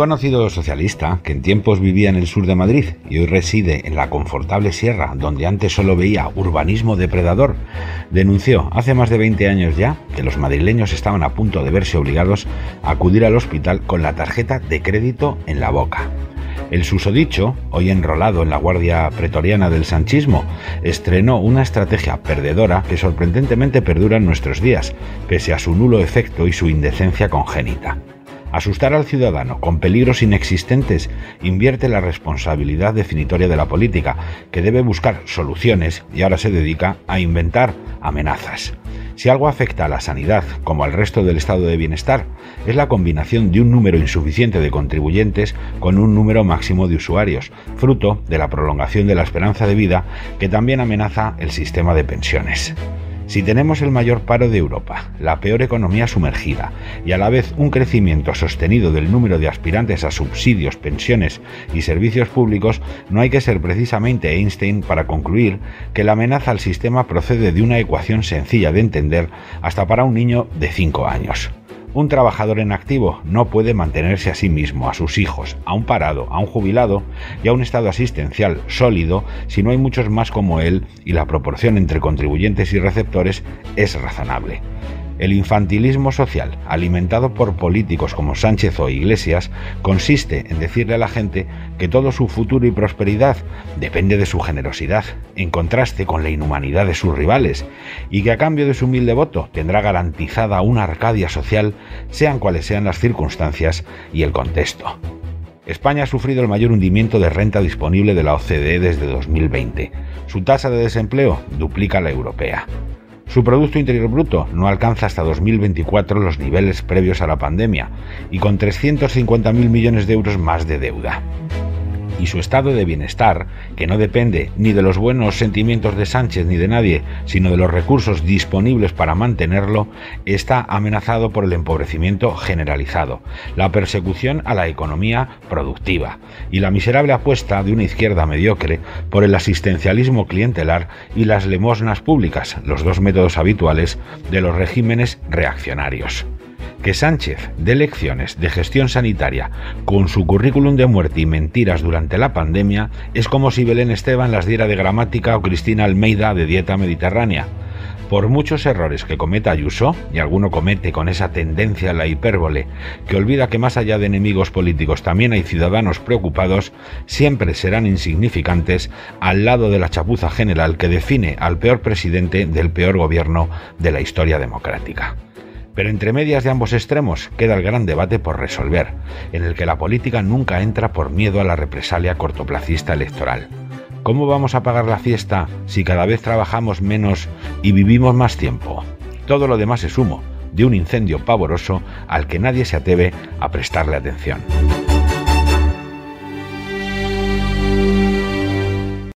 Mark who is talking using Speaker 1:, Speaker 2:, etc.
Speaker 1: conocido socialista que en tiempos vivía en el sur de Madrid y hoy reside en la confortable sierra donde antes solo veía urbanismo depredador, denunció hace más de 20 años ya que los madrileños estaban a punto de verse obligados a acudir al hospital con la tarjeta de crédito en la boca. El susodicho, hoy enrolado en la Guardia Pretoriana del Sanchismo, estrenó una estrategia perdedora que sorprendentemente perdura en nuestros días, pese a su nulo efecto y su indecencia congénita. Asustar al ciudadano con peligros inexistentes invierte la responsabilidad definitoria de la política, que debe buscar soluciones y ahora se dedica a inventar amenazas. Si algo afecta a la sanidad, como al resto del estado de bienestar, es la combinación de un número insuficiente de contribuyentes con un número máximo de usuarios, fruto de la prolongación de la esperanza de vida que también amenaza el sistema de pensiones. Si tenemos el mayor paro de Europa, la peor economía sumergida y a la vez un crecimiento sostenido del número de aspirantes a subsidios, pensiones y servicios públicos, no hay que ser precisamente Einstein para concluir que la amenaza al sistema procede de una ecuación sencilla de entender hasta para un niño de 5 años. Un trabajador en activo no puede mantenerse a sí mismo, a sus hijos, a un parado, a un jubilado y a un estado asistencial sólido si no hay muchos más como él y la proporción entre contribuyentes y receptores es razonable. El infantilismo social, alimentado por políticos como Sánchez o Iglesias, consiste en decirle a la gente que todo su futuro y prosperidad depende de su generosidad, en contraste con la inhumanidad de sus rivales, y que a cambio de su humilde voto tendrá garantizada una Arcadia social, sean cuales sean las circunstancias y el contexto. España ha sufrido el mayor hundimiento de renta disponible de la OCDE desde 2020. Su tasa de desempleo duplica la europea. Su Producto Interior Bruto no alcanza hasta 2024 los niveles previos a la pandemia y con 350.000 millones de euros más de deuda y su estado de bienestar, que no depende ni de los buenos sentimientos de Sánchez ni de nadie, sino de los recursos disponibles para mantenerlo, está amenazado por el empobrecimiento generalizado, la persecución a la economía productiva y la miserable apuesta de una izquierda mediocre por el asistencialismo clientelar y las lemosnas públicas, los dos métodos habituales de los regímenes reaccionarios que Sánchez dé lecciones de gestión sanitaria con su currículum de muerte y mentiras durante la pandemia es como si Belén Esteban las diera de gramática o Cristina Almeida de dieta mediterránea. Por muchos errores que cometa Ayuso, y alguno comete con esa tendencia a la hipérbole, que olvida que más allá de enemigos políticos también hay ciudadanos preocupados, siempre serán insignificantes al lado de la chapuza general que define al peor presidente del peor gobierno de la historia democrática. Pero entre medias de ambos extremos queda el gran debate por resolver, en el que la política nunca entra por miedo a la represalia cortoplacista electoral. ¿Cómo vamos a pagar la fiesta si cada vez trabajamos menos y vivimos más tiempo? Todo lo demás es humo, de un incendio pavoroso al que nadie se atreve a prestarle atención.